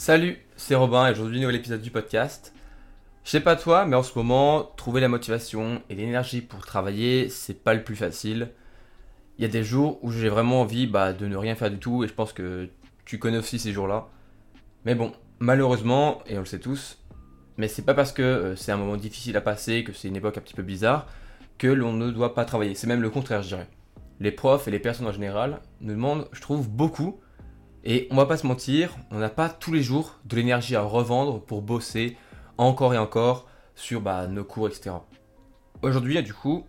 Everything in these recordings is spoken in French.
Salut, c'est Robin et aujourd'hui nouvel épisode du podcast. Je sais pas toi, mais en ce moment, trouver la motivation et l'énergie pour travailler, c'est pas le plus facile. Il y a des jours où j'ai vraiment envie bah, de ne rien faire du tout et je pense que tu connais aussi ces jours-là. Mais bon, malheureusement, et on le sait tous, mais c'est pas parce que euh, c'est un moment difficile à passer, que c'est une époque un petit peu bizarre, que l'on ne doit pas travailler. C'est même le contraire, je dirais. Les profs et les personnes en général nous demandent, je trouve, beaucoup. Et on va pas se mentir, on n'a pas tous les jours de l'énergie à revendre pour bosser encore et encore sur bah, nos cours, etc. Aujourd'hui, du coup,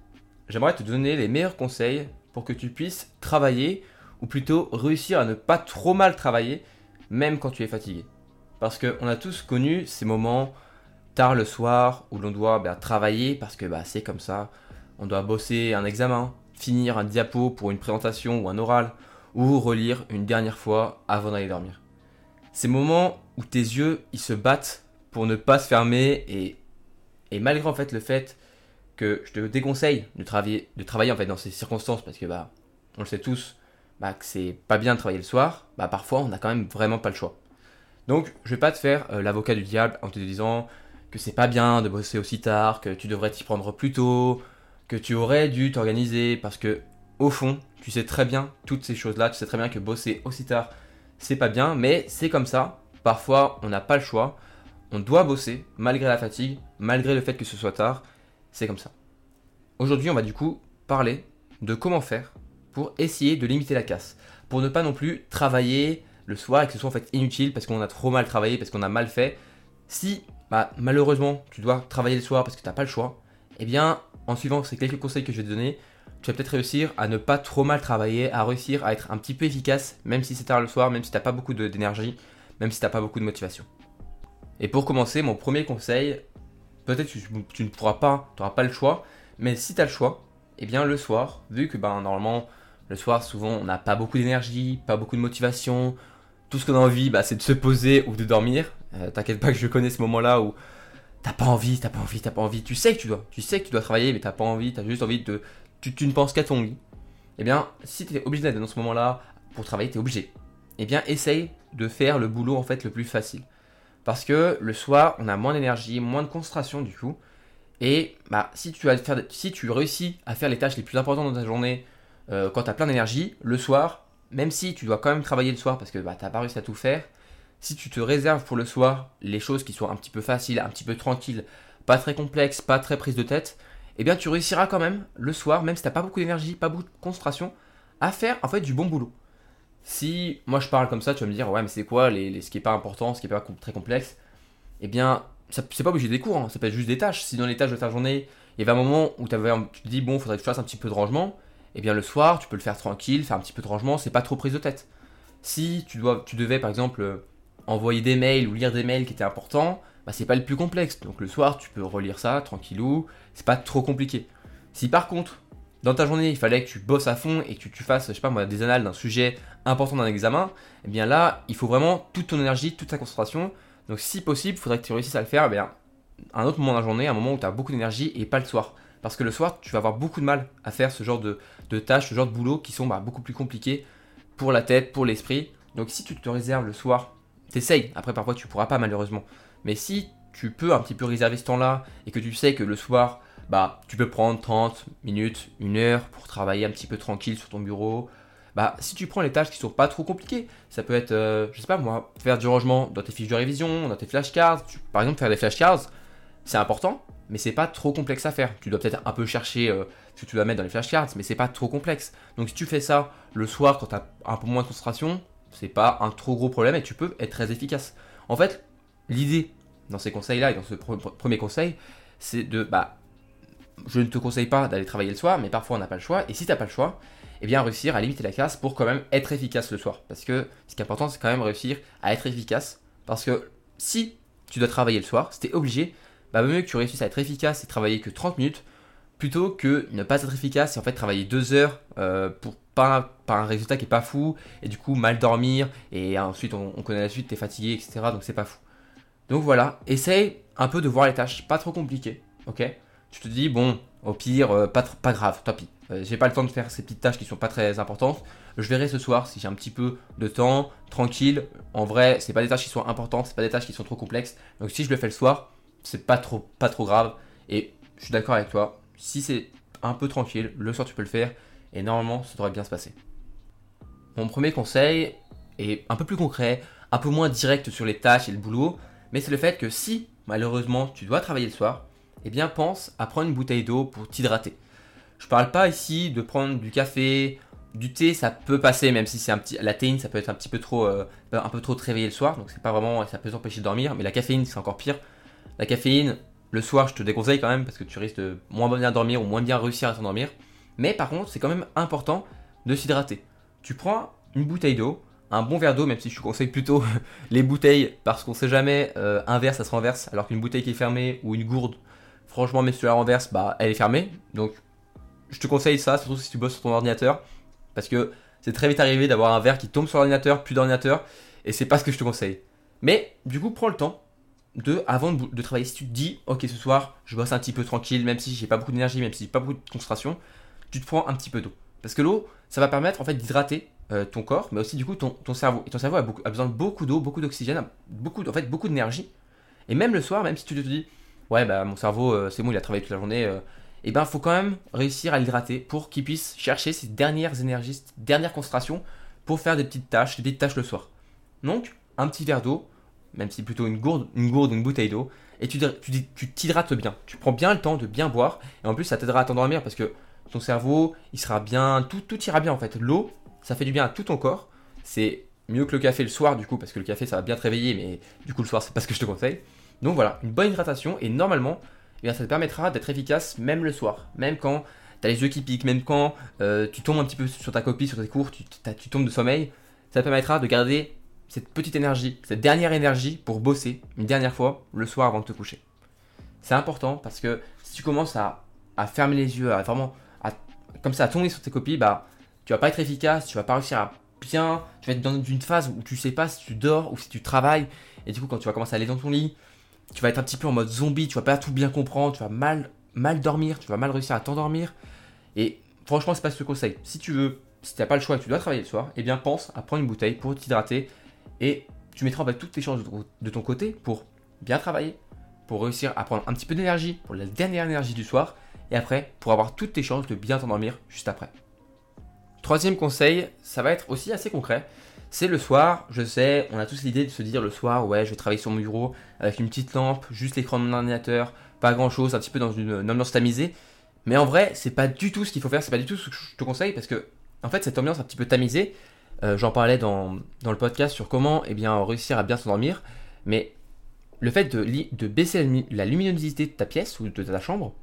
j'aimerais te donner les meilleurs conseils pour que tu puisses travailler, ou plutôt réussir à ne pas trop mal travailler, même quand tu es fatigué. Parce qu'on a tous connu ces moments tard le soir où l'on doit bah, travailler parce que bah, c'est comme ça. On doit bosser un examen, finir un diapo pour une présentation ou un oral, ou relire une dernière fois avant d'aller dormir. Ces moments où tes yeux ils se battent pour ne pas se fermer et, et malgré en fait le fait que je te déconseille de travailler, de travailler en fait dans ces circonstances parce que bah on le sait tous bah, que c'est pas bien de travailler le soir, bah parfois on n'a quand même vraiment pas le choix. Donc je vais pas te faire euh, l'avocat du diable en te disant que c'est pas bien de bosser aussi tard, que tu devrais t'y prendre plus tôt, que tu aurais dû t'organiser parce que au fond, tu sais très bien toutes ces choses-là, tu sais très bien que bosser aussi tard, c'est pas bien, mais c'est comme ça. Parfois, on n'a pas le choix. On doit bosser malgré la fatigue, malgré le fait que ce soit tard. C'est comme ça. Aujourd'hui, on va du coup parler de comment faire pour essayer de limiter la casse. Pour ne pas non plus travailler le soir et que ce soit en fait inutile parce qu'on a trop mal travaillé, parce qu'on a mal fait. Si bah, malheureusement tu dois travailler le soir parce que tu n'as pas le choix, eh bien en suivant ces quelques conseils que je vais te donner, tu vas peut-être réussir à ne pas trop mal travailler, à réussir à être un petit peu efficace, même si c'est tard le soir, même si tu n'as pas beaucoup d'énergie, même si tu n'as pas beaucoup de motivation. Et pour commencer, mon premier conseil, peut-être que tu, ne pourras pas, tu n'auras pas le choix, mais si tu as le choix, eh bien le soir, vu que ben, normalement le soir souvent on n'a pas beaucoup d'énergie, pas beaucoup de motivation, tout ce qu'on a envie bah, c'est de se poser ou de dormir. Euh, t'inquiète pas que je connais ce moment-là où t'as pas envie, t'as pas envie, t'as pas envie, tu sais que tu dois, tu sais que tu dois travailler mais t'as pas envie, t'as juste envie de tu, ne penses qu'à ton lit, eh bien, si tu es obligé d'être dans ce moment-là pour travailler, tu es obligé. Eh bien, essaye de faire le boulot en fait le plus facile. Parce que le soir, on a moins d'énergie, moins de concentration du coup. Et bah, si, tu as réussis à faire les tâches les plus importantes dans ta journée euh, quand tu as plein d'énergie, le soir, même si tu dois quand même travailler le soir parce que bah, tu n'as pas réussi à tout faire, si tu te réserves pour le soir les choses qui sont un petit peu faciles, un petit peu tranquilles, pas très complexes, pas très prises de tête, eh bien tu réussiras quand même le soir, même si tu n'as pas beaucoup d'énergie, pas beaucoup de concentration, à faire en fait du bon boulot. Si moi je parle comme ça, tu vas me dire ouais mais c'est quoi les, ce qui est pas important, ce qui est pas très complexe? Eh bien c'est pas obligé des cours, hein, ça peut être juste des tâches. Si dans les tâches de ta journée, il y avait un moment où tu te dis bon faudrait que je fasse un petit peu de rangement, eh bien le soir tu peux le faire tranquille, faire un petit peu de rangement, c'est pas trop prise de tête. Si tu, dois, tu devais par exemple envoyer des mails ou lire des mails qui étaient importants, bah, c'est pas le plus complexe. Donc le soir, tu peux relire ça tranquillou, c'est pas trop compliqué. Si par contre, dans ta journée, il fallait que tu bosses à fond et que tu, fasses, je sais pas moi, des annales d'un sujet important d'un examen, eh bien là, il faut vraiment toute ton énergie, toute ta concentration. Donc si possible, il faudrait que tu réussisses à le faire eh bien, un autre moment de la journée, un moment où tu as beaucoup d'énergie et pas le soir. Parce que le soir, tu vas avoir beaucoup de mal à faire ce genre de, tâches, ce genre de boulot qui sont bah, beaucoup plus compliqués pour la tête, pour l'esprit. Donc si tu te réserves le soir, t'essayes. Après, parfois, tu pourras pas malheureusement. Mais si tu peux un petit peu réserver ce temps-là et que tu sais que le soir, bah, tu peux prendre 30 minutes, une heure pour travailler un petit peu tranquille sur ton bureau. Bah, si tu prends les tâches qui sont pas trop compliquées, ça peut être, euh, je sais pas moi, faire du rangement dans tes fiches de révision, dans tes flashcards. par exemple, faire des flashcards, c'est important, mais c'est pas trop complexe à faire. Tu dois peut-être un peu chercher euh, ce que tu dois mettre dans les flashcards, mais c'est pas trop complexe. Donc si tu fais ça le soir quand tu as un peu moins de concentration, c'est pas un trop gros problème et tu peux être très efficace. En fait, l'idée dans ces conseils-là et dans ce premier conseil, c'est de, bah, je ne te conseille pas d'aller travailler le soir, mais parfois on n'a pas le choix. Et si tu n'as pas le choix, eh bien réussir à limiter la casse pour quand même être efficace le soir. Parce que ce qui est important, c'est quand même réussir à être efficace. Parce que si tu dois travailler le soir, si tu es obligé, bah mieux que tu réussisses à être efficace et travailler que 30 minutes, plutôt que ne pas être efficace et en fait travailler 2 heures euh, pour un résultat qui est pas fou, et du coup mal dormir, et ensuite on, on connaît la suite, tu es fatigué, etc. Donc c'est pas fou. Donc voilà, essaye un peu de voir les tâches, pas trop compliquées, ok? Tu te dis, bon, au pire, euh, pas, pas grave, tant pis. euh, j'ai pas le temps de faire ces petites tâches qui sont pas très importantes. Je verrai ce soir si j'ai un petit peu de temps, tranquille. En vrai, c'est pas des tâches qui sont importantes, c'est pas des tâches qui sont trop complexes. Donc si je le fais le soir, c'est pas trop, pas trop grave. Et je suis d'accord avec toi. Si c'est un peu tranquille, le soir tu peux le faire. Et normalement, ça devrait bien se passer. Mon premier conseil est un peu plus concret, un peu moins direct sur les tâches et le boulot, mais c'est le fait que si malheureusement tu dois travailler le soir, eh bien pense à prendre une bouteille d'eau pour t'hydrater. Je parle pas ici de prendre du café, du thé, ça peut passer, même si c'est un petit, la théine, ça peut être un petit peu trop, euh, un peu trop te réveiller le soir, donc c'est pas vraiment, ça peut t'empêcher de dormir. Mais la caféine, c'est encore pire. La caféine, le soir, je te déconseille quand même parce que tu risques de moins bien dormir ou moins bien réussir à t'endormir. Mais par contre, c'est quand même important de s'hydrater. Tu prends une bouteille d'eau, un bon verre d'eau, même si je conseille plutôt les bouteilles parce qu'on sait jamais, euh, un verre ça se renverse alors qu'une bouteille qui est fermée ou une gourde, franchement, même si tu la renverses, bah elle est fermée. Donc je te conseille ça, surtout si tu bosses sur ton ordinateur, parce que c'est très vite arrivé d'avoir un verre qui tombe sur l'ordinateur, plus d'ordinateur, et c'est pas ce que je te conseille. Mais du coup, prends le temps de, avant de, travailler, si tu te dis, ok, ce soir, je bosse un petit peu tranquille, même si j'ai pas beaucoup d'énergie, même si j'ai pas beaucoup de concentration, tu te prends un petit peu d'eau. Parce que l'eau, ça va permettre en fait d'hydrater euh, ton corps, mais aussi du coup ton, cerveau. Et ton cerveau a, a besoin de beaucoup d'eau, beaucoup d'oxygène, beaucoup, en fait, beaucoup d'énergie. Et même le soir, même si tu te dis, ouais, bah mon cerveau, euh, c'est bon, il a travaillé toute la journée, euh, et eh ben faut quand même réussir à l'hydrater pour qu'il puisse chercher ses dernières énergies, ses dernières concentrations pour faire des petites tâches, des petites tâches le soir. Donc, un petit verre d'eau, même si plutôt une gourde, une gourde, une bouteille d'eau, et tu, tu, t'hydrates bien. Tu prends bien le temps de bien boire, et en plus ça t'aidera à t'endormir parce que ton cerveau, il sera bien, tout, tout ira bien en fait. L'eau, ça fait du bien à tout ton corps. C'est mieux que le café le soir du coup, parce que le café ça va bien te réveiller, mais du coup le soir c'est pas ce que je te conseille. Donc voilà, une bonne hydratation, et normalement, eh ça te permettra d'être efficace même le soir, même quand tu as les yeux qui piquent, même quand euh, tu tombes un petit peu sur ta copie, sur tes cours, tu, tu tombes de sommeil, ça te permettra de garder cette petite énergie, cette dernière énergie pour bosser une dernière fois le soir avant de te coucher. C'est important parce que si tu commences à, fermer les yeux, à vraiment comme ça à tomber sur tes copies, bah tu vas pas être efficace, tu vas pas réussir à bien, tu vas être dans une phase où tu sais pas si tu dors ou si tu travailles, et du coup quand tu vas commencer à aller dans ton lit, tu vas être un petit peu en mode zombie, tu vas pas tout bien comprendre, tu vas mal, mal dormir, tu vas mal réussir à t'endormir. Et franchement, c'est pas ce que je conseille. Si tu veux, si tu n'as pas le choix et que tu dois travailler le soir, eh bien pense à prendre une bouteille pour t'hydrater et tu mettras en toutes tes chances de ton côté pour bien travailler, pour réussir à prendre un petit peu d'énergie pour la dernière énergie du soir et après pour avoir toutes tes chances de bien t'endormir juste après. Troisième conseil, ça va être aussi assez concret. C'est le soir, je sais, on a tous l'idée de se dire le soir, ouais, je vais travailler sur mon bureau avec une petite lampe, juste l'écran de mon ordinateur, pas grand chose, un petit peu dans une, ambiance tamisée. Mais en vrai, c'est pas du tout ce qu'il faut faire, c'est pas du tout ce que je te conseille parce que, en fait, cette ambiance un petit peu tamisée, euh, j'en parlais dans, le podcast sur comment eh bien, réussir à bien s'endormir, mais le fait de, de baisser la, luminosité de ta pièce ou de ta chambre,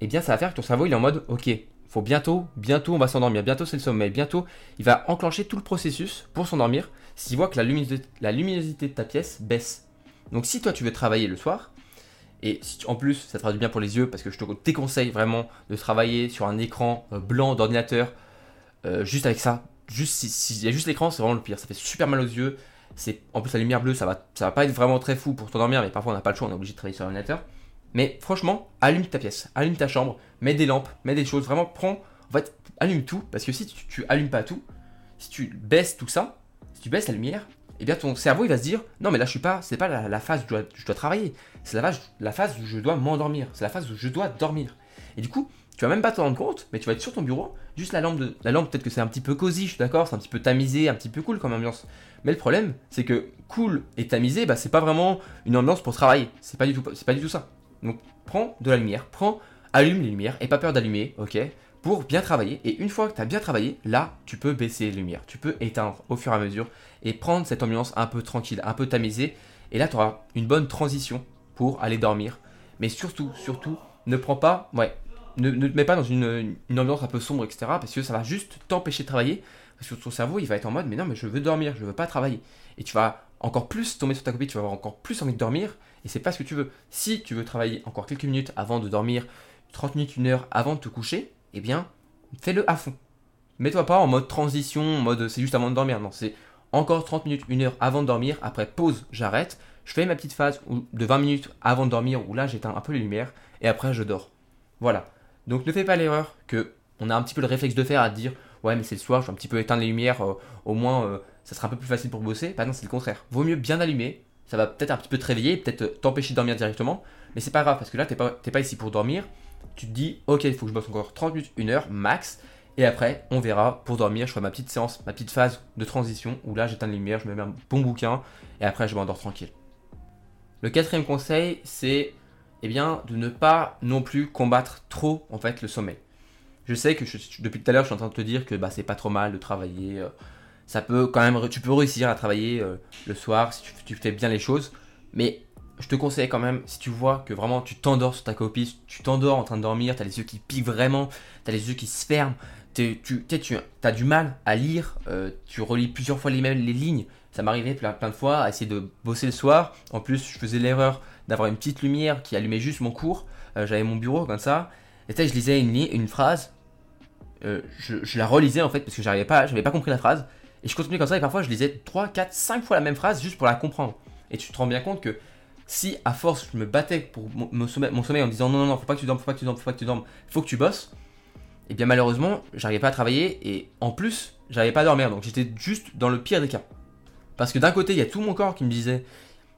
eh bien, ça va faire que ton cerveau il est en mode, ok, faut bientôt, bientôt on va s'endormir, bientôt c'est le sommeil, bientôt il va enclencher tout le processus pour s'endormir s'il voit que la luminosité, de ta pièce baisse. Donc si toi tu veux travailler le soir, et en plus ça te fera du bien pour les yeux parce que je te déconseille vraiment de travailler sur un écran euh, blanc d'ordinateur euh, juste avec ça. Juste s'il y a juste l'écran, c'est vraiment le pire. Ça fait super mal aux yeux. C'est en plus la lumière bleue, ça va, ça va pas être vraiment très fou pour t'endormir, mais parfois on n'a pas le choix, on est obligé de travailler sur l'ordinateur. Mais franchement, allume ta pièce, allume ta chambre, mets des lampes, mets des choses, vraiment prends, en fait, allume tout, parce que si tu, tu allumes pas tout, si tu baisses tout ça, si tu baisses la lumière, eh bien ton cerveau il va se dire non mais là je suis pas, c'est pas la, phase où je dois, travailler, c'est la phase, la phase où je dois m'endormir, c'est la phase où je dois dormir. Et du coup, tu vas même pas te rendre compte, mais tu vas être sur ton bureau, juste la lampe, de, la lampe peut-être que c'est un petit peu cosy, je suis d'accord, c'est un petit peu tamisé, un petit peu cool comme ambiance. Mais le problème, c'est que cool et tamisé, bah c'est pas vraiment une ambiance pour travailler, c'est pas du tout, c'est pas du tout ça. Donc prends de la lumière, prends, allume les lumières et pas peur d'allumer, ok Pour bien travailler. Et une fois que tu as bien travaillé, là, tu peux baisser les lumières, tu peux éteindre au fur et à mesure et prendre cette ambiance un peu tranquille, un peu tamisée. Et là, tu auras une bonne transition pour aller dormir. Mais surtout, surtout, ne prends pas, ouais, ne, te mets pas dans une, ambiance un peu sombre, etc. Parce que ça va juste t'empêcher de travailler. Parce que ton cerveau, il va être en mode, mais non, mais je veux dormir, je veux pas travailler. Et tu vas encore plus tomber sur ta copie, tu vas avoir encore plus envie de dormir, et c'est pas ce que tu veux. Si tu veux travailler encore quelques minutes avant de dormir, 30 minutes, une heure avant de te coucher, eh bien, fais-le à fond. Mets-toi pas en mode transition, en mode c'est juste avant de dormir, non, c'est encore 30 minutes, une heure avant de dormir, après pause, j'arrête, je fais ma petite phase de 20 minutes avant de dormir, où là j'éteins un peu les lumières, et après je dors. Voilà. Donc ne fais pas l'erreur que on a un petit peu le réflexe de faire à dire ouais mais c'est le soir, je vais un petit peu éteindre les lumières, euh, au moins euh, ça sera un peu plus facile pour bosser. Bah non, c'est le contraire. Vaut mieux bien allumer, ça va peut-être un petit peu te réveiller, peut-être t'empêcher de dormir directement, mais c'est pas grave parce que là t'es pas, pas ici pour dormir. Tu te dis ok il faut que je bosse encore 30 minutes, 1 heure max. Et après, on verra pour dormir. Je ferai ma petite séance, ma petite phase de transition où là j'éteins les lumières, je me mets un bon bouquin et après je m'endors tranquille. Le quatrième conseil, c'est eh bien, de ne pas non plus combattre trop en fait le sommeil. Je sais que depuis tout à l'heure, je suis en train de te dire que bah, c'est pas trop mal de travailler. Ça peut quand même, tu peux réussir à travailler euh, le soir si tu, fais bien les choses. Mais je te conseille quand même, si tu vois que vraiment tu t'endors sur ta copie, tu t'endors en train de dormir, tu as les yeux qui piquent vraiment, tu as les yeux qui se ferment, tu, tu as du mal à lire, euh, tu relis plusieurs fois les, mêmes, les lignes. Ça m'arrivait plein, plein de fois à essayer de bosser le soir. En plus, je faisais l'erreur d'avoir une petite lumière qui allumait juste mon cours. Euh, j'avais mon bureau comme ça. Et je lisais une, une phrase. Euh, je, la relisais en fait parce que j'arrivais pas, j'avais pas compris la phrase. Et je continuais comme ça et parfois je lisais 3, 4, 5 fois la même phrase juste pour la comprendre. Et tu te rends bien compte que si à force je me battais pour mon, sommeil, mon sommeil en disant non, non, non, faut pas que tu dormes, faut pas que tu dormes, faut pas que tu dormes, faut que tu bosses, et eh bien malheureusement, j'arrivais pas à travailler et en plus, j'arrivais pas à dormir. Donc j'étais juste dans le pire des cas. Parce que d'un côté, il y a tout mon corps qui me disait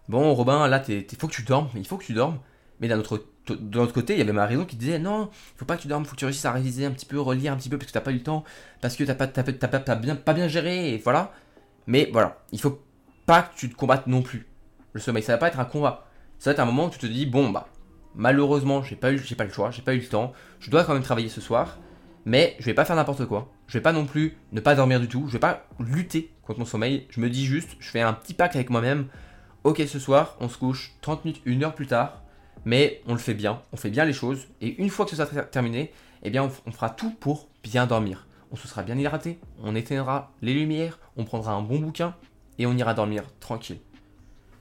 Bon, Robin, là, il faut que tu dormes, il faut que tu dormes. Mais d'un autre, de l'autre côté, il y avait ma raison qui disait Non, faut pas que tu dormes, faut que tu réussisses à réviser un petit peu, relire un petit peu, parce que t'as pas eu le temps, parce que t'as pas, pas, bien, pas bien géré, voilà. Mais voilà, il faut pas que tu te combattes non plus. Le sommeil, ça va pas être un combat. Ça va être un moment où tu te dis Bon, bah, malheureusement, j'ai pas, eu, pas le choix, j'ai pas eu le temps, je dois quand même travailler ce soir. Mais je vais pas faire n'importe quoi. Je vais pas non plus ne pas dormir du tout. Je vais pas lutter contre mon sommeil. Je me dis juste, je fais un petit pacte avec moi-même. Ok, ce soir, on se couche 30 minutes, une heure plus tard. Mais on le fait bien. On fait bien les choses. Et une fois que ça sera terminé, eh bien, on, fera tout pour bien dormir. On se sera bien hydraté. On éteindra les lumières. On prendra un bon bouquin. Et on ira dormir tranquille.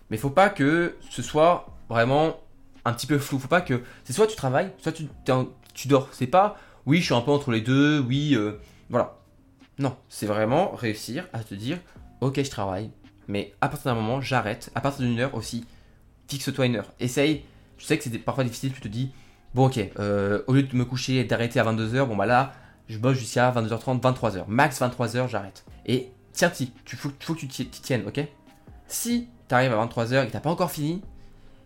Mais faut pas que ce soit vraiment un petit peu flou. Faut pas que. C'est soit tu travailles, soit tu, tu dors. C'est pas oui, je suis un peu entre les deux, oui, euh, voilà. Non, c'est vraiment réussir à te dire, ok, je travaille, mais à partir d'un moment, j'arrête. À partir d'une heure aussi, fixe-toi une heure. Essaye. Je sais que c'est parfois difficile, tu te dis, bon, ok, euh, au lieu de me coucher et d'arrêter à 22h, bon, bah là, je bosse jusqu'à 22h30, 23h. Max 23h, j'arrête. Et tiens, il faut, faut que tu tiennes, ok? Si tu arrives à 23h et que t'as pas encore fini,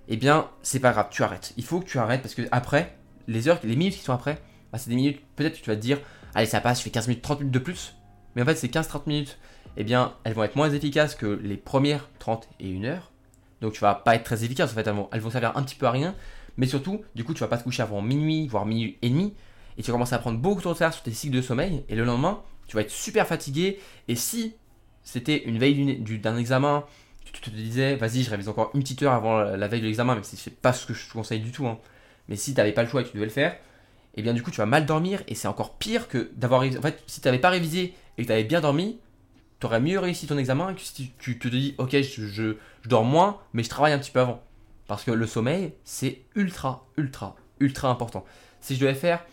eh bien, c'est pas grave, tu arrêtes. Il faut que tu arrêtes parce que après, les heures, les minutes qui sont après, bah, c'est des minutes, peut-être que tu vas te dire, allez, ça passe, je fais 15 minutes, 30 minutes de plus. Mais en fait, ces 15-30 minutes, eh bien, elles vont être moins efficaces que les premières 30 et 1 heure. Donc, tu vas pas être très efficace. En fait, elles vont, elles vont servir un petit peu à rien. Mais surtout, du coup, tu vas pas te coucher avant minuit, voire minuit et demi. Et tu vas commencer à prendre beaucoup de retard sur tes cycles de sommeil. Et le lendemain, tu vas être super fatigué. Et si c'était une veille d'un examen, tu te disais, vas-y, je révise encore une petite heure avant la veille de l'examen, si c'est pas ce que je te conseille du tout. Hein. Mais si tu n'avais pas le choix et que tu devais le faire, et eh bien du coup tu vas mal dormir et c'est encore pire que d'avoir révisé. En fait, si tu n'avais pas révisé et que tu avais bien dormi, tu aurais mieux réussi ton examen que si tu te dis ok je, dors moins mais je travaille un petit peu avant. Parce que le sommeil c'est ultra ultra ultra important. Si je devais faire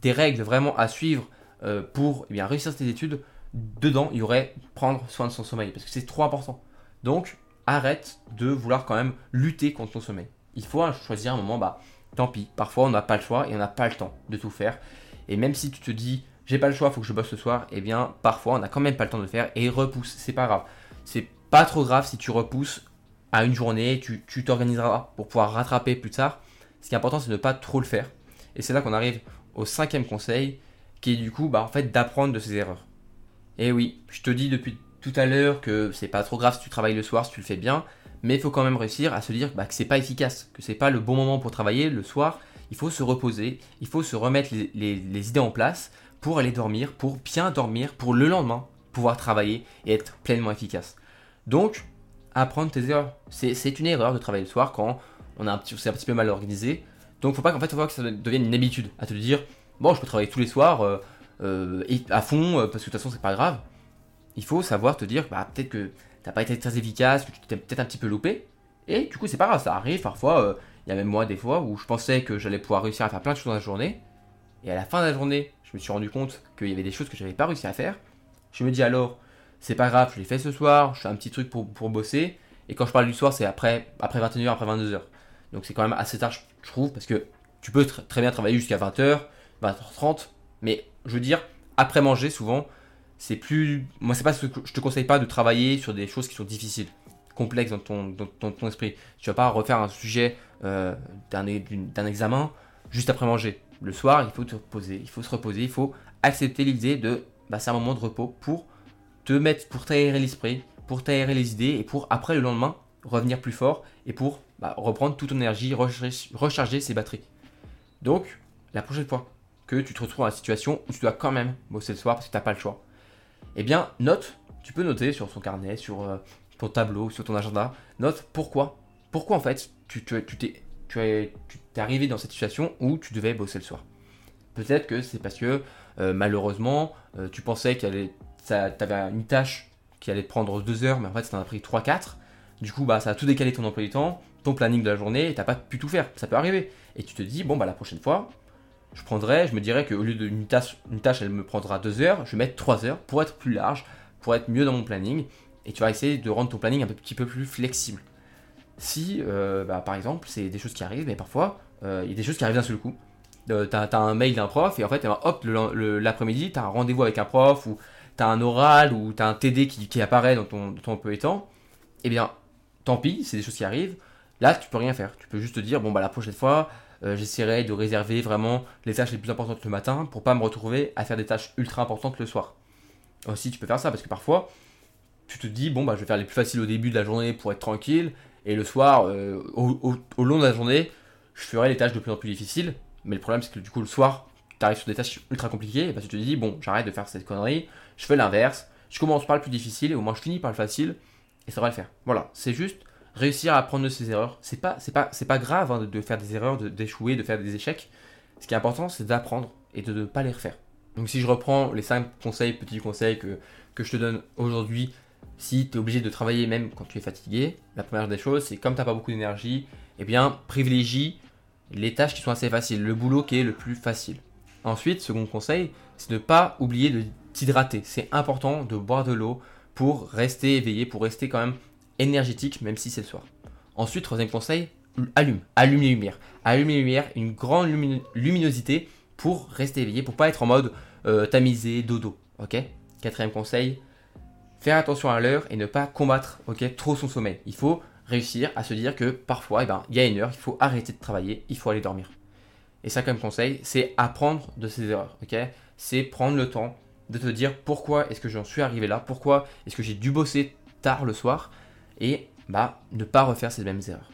des règles vraiment à suivre euh, pour eh bien, réussir tes études, dedans il y aurait prendre soin de son sommeil parce que c'est trop important. Donc arrête de vouloir quand même lutter contre ton sommeil. Il faut choisir un moment bah tant pis. Parfois, on n'a pas le choix et on n'a pas le temps de tout faire. Et même si tu te dis, j'ai pas le choix, faut que je bosse ce soir, eh bien, parfois, on n'a quand même pas le temps de le faire et repousse. C'est pas grave. C'est pas trop grave si tu repousses à une journée, tu t'organiseras pour pouvoir rattraper plus tard. Ce qui est important, c'est de ne pas trop le faire. Et c'est là qu'on arrive au cinquième conseil, qui est du coup, bah, en fait, d'apprendre de ses erreurs. Et oui, je te dis depuis tout à l'heure que c'est pas trop grave si tu travailles le soir, si tu le fais bien mais il faut quand même réussir à se dire bah, que c'est pas efficace, que c'est pas le bon moment pour travailler le soir. Il faut se reposer, il faut se remettre les, idées en place pour aller dormir, pour bien dormir, pour le lendemain pouvoir travailler et être pleinement efficace. Donc, apprendre tes erreurs. C'est une erreur de travailler le soir quand on a un petit, c'est un petit peu mal organisé. Donc, faut pas qu'en fait, faut pas que ça devienne une habitude à te dire bon, je peux travailler tous les soirs euh, euh, à fond euh, parce que de toute façon, c'est pas grave. Il faut savoir te dire bah peut-être que t'as pas été très efficace, que tu t'es peut-être un petit peu loupé. Et du coup, c'est pas grave, ça arrive parfois. Il y a même moi des fois où je pensais que j'allais pouvoir réussir à faire plein de choses dans la journée. Et à la fin de la journée, je me suis rendu compte qu'il y avait des choses que j'avais pas réussi à faire. Je me dis alors, c'est pas grave, je l'ai fait ce soir, je fais un petit truc pour, pour bosser. Et quand je parle du soir, c'est après, après 21h, après 22h. Donc c'est quand même assez tard, je trouve, parce que tu peux très bien travailler jusqu'à 20h, 20h30. Mais je veux dire, après manger, souvent, c'est plus. Moi, c'est pas ce que je te conseille pas de travailler sur des choses qui sont difficiles, complexes dans ton, dans, ton esprit. Tu vas pas refaire un sujet euh, d'un examen juste après manger. Le soir, il faut te reposer, il faut se reposer, il faut accepter l'idée de bah, c'est un moment de repos pour te mettre, pour t'aérer l'esprit, pour t'aérer les idées et pour après le lendemain revenir plus fort et pour bah, reprendre toute ton énergie, recharger ses batteries. Donc, la prochaine fois que tu te retrouves dans la situation où tu dois quand même bosser le soir parce que tu n'as pas le choix, eh bien, note, tu peux noter sur son carnet, sur euh, ton tableau, sur ton agenda, note pourquoi. Pourquoi en fait tu, tu, tu es, arrivé dans cette situation où tu devais bosser le soir. Peut-être que c'est parce que euh, malheureusement, euh, tu pensais que tu avais une tâche qui allait te prendre 2 heures, mais en fait ça t'en a pris 3-4. Du coup, bah, ça a tout décalé ton emploi du temps, ton planning de la journée, et t'as pas pu tout faire. Ça peut arriver. Et tu te dis, bon, bah la prochaine fois, je prendrai, je me dirais qu'au lieu d'une tâche, une tâche, elle me prendra 2 heures, je vais mettre 3 heures pour être plus large, pour être mieux dans mon planning. Et tu vas essayer de rendre ton planning un petit peu plus flexible. Si, euh, bah, par exemple, c'est des choses qui arrivent, mais parfois, il y a des choses qui arrivent d'un seul coup. Euh, t'as as un mail d'un prof et en fait, eh ben, hop, l'après-midi, t'as un rendez-vous avec un prof ou t'as un oral ou t'as un TD qui, apparaît dans ton, ton peu étant. Eh bien, tant pis, c'est des choses qui arrivent. Là, tu peux rien faire. Tu peux juste te dire, bon, bah la prochaine fois, euh, j'essaierai de réserver vraiment les tâches les plus importantes le matin pour pas me retrouver à faire des tâches ultra importantes le soir. Aussi, tu peux faire ça parce que parfois, tu te dis, bon, bah je vais faire les plus faciles au début de la journée pour être tranquille et le soir, euh, au, long de la journée, je ferai les tâches de plus en plus difficiles mais le problème, c'est que du coup, le soir, tu arrives sur des tâches ultra compliquées, et bah, tu te dis, bon, j'arrête de faire cette connerie, je fais l'inverse, je commence par le plus difficile, et au moins je finis par le facile, et ça va le faire. Voilà, c'est juste réussir à apprendre de ses erreurs. C'est pas, c'est pas, c'est pas grave hein, de, faire des erreurs, d'échouer, de, faire des échecs. Ce qui est important, c'est d'apprendre et de ne pas les refaire. Donc si je reprends les 5 conseils, petits conseils que, que je te donne aujourd'hui, si tu es obligé de travailler même quand tu es fatigué, la première des choses, c'est comme tu n'as pas beaucoup d'énergie, eh bien privilégie les tâches qui sont assez faciles, le boulot qui est le plus facile. Ensuite, second conseil, c'est de ne pas oublier de t'hydrater. C'est important de boire de l'eau pour rester éveillé, pour rester quand même énergétique, même si c'est le soir. Ensuite, troisième conseil, allume, allume les lumières. Allume les lumières, une grande luminosité pour rester éveillé, pour pas être en mode euh, tamisé, dodo. Quatrième conseil, faire attention à l'heure et ne pas combattre trop son sommeil. Il faut réussir à se dire que parfois, eh ben, il y a une heure, il faut arrêter de travailler, il faut aller dormir. Et ça, comme conseil, c'est apprendre de ses erreurs. c'est prendre le temps de te dire pourquoi est-ce que j'en suis arrivé là, pourquoi est-ce que j'ai dû bosser tard le soir, et bah ne pas refaire ces mêmes erreurs.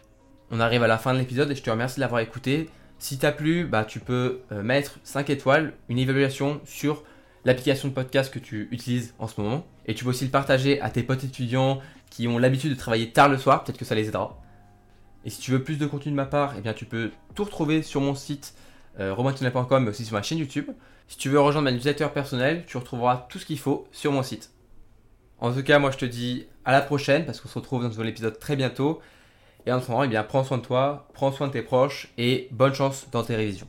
On arrive à la fin de l'épisode et je te remercie de l'avoir écouté. Si t'as plu, bah tu peux euh, mettre 5 étoiles, une évaluation sur l'application de podcast que tu utilises en ce moment. Et tu peux aussi le partager à tes potes étudiants qui ont l'habitude de travailler tard le soir, peut-être que ça les aidera. Et si tu veux plus de contenu de ma part, eh bien tu peux tout retrouver sur mon site euh, mais aussi sur ma chaîne YouTube. Si tu veux rejoindre ma newsletter personnelle, tu retrouveras tout ce qu'il faut sur mon site. En tout cas, moi je te dis à la prochaine parce qu'on se retrouve dans un nouvel épisode très bientôt. Et en moment, eh bien, prends soin de toi, prends soin de tes proches et bonne chance dans tes révisions.